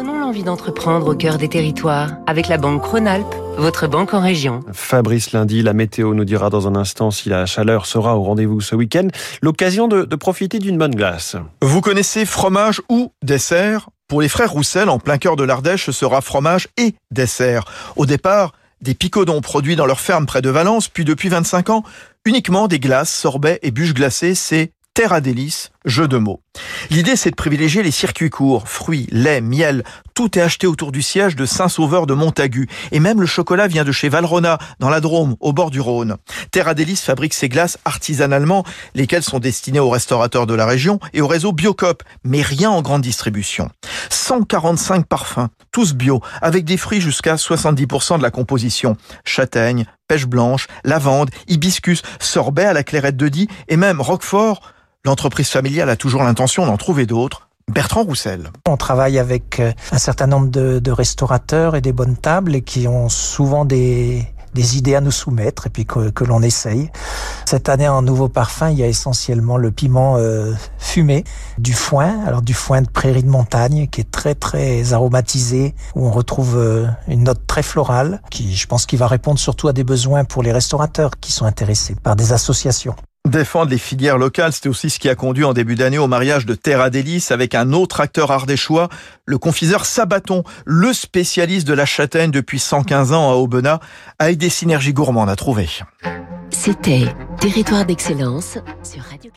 Donnons l'envie d'entreprendre au cœur des territoires avec la banque Rhône-Alpes, votre banque en région. Fabrice Lundi, la météo nous dira dans un instant si la chaleur sera au rendez-vous ce week-end. L'occasion de, de profiter d'une bonne glace. Vous connaissez fromage ou dessert? Pour les frères Roussel, en plein cœur de l'Ardèche, ce sera fromage et dessert. Au départ, des picodons produits dans leur ferme près de Valence, puis depuis 25 ans, uniquement des glaces, sorbets et bûches glacées, c'est terre à délices, jeu de mots. L'idée, c'est de privilégier les circuits courts, fruits, lait, miel. Tout est acheté autour du siège de Saint-Sauveur de Montagu. Et même le chocolat vient de chez Valrona, dans la Drôme, au bord du Rhône. Terra Délice fabrique ses glaces artisanalement, lesquelles sont destinées aux restaurateurs de la région et au réseau Biocop, mais rien en grande distribution. 145 parfums, tous bio, avec des fruits jusqu'à 70% de la composition. Châtaigne, pêche blanche, lavande, hibiscus, sorbet à la clairette de Die et même roquefort L'entreprise familiale a toujours l'intention d'en trouver d'autres. Bertrand Roussel. On travaille avec euh, un certain nombre de, de, restaurateurs et des bonnes tables et qui ont souvent des, des idées à nous soumettre et puis que, que l'on essaye. Cette année, en nouveau parfum, il y a essentiellement le piment euh, fumé, du foin, alors du foin de prairie de montagne qui est très très aromatisé, où on retrouve euh, une note très florale, qui je pense qui va répondre surtout à des besoins pour les restaurateurs qui sont intéressés par des associations. Défendre les filières locales, c'était aussi ce qui a conduit en début d'année au mariage de Terra Délice avec un autre acteur ardéchois, le confiseur Sabaton, le spécialiste de la châtaigne depuis 115 ans à Aubenas, avec des synergies gourmandes à trouver. C'était Territoire d'excellence sur Radio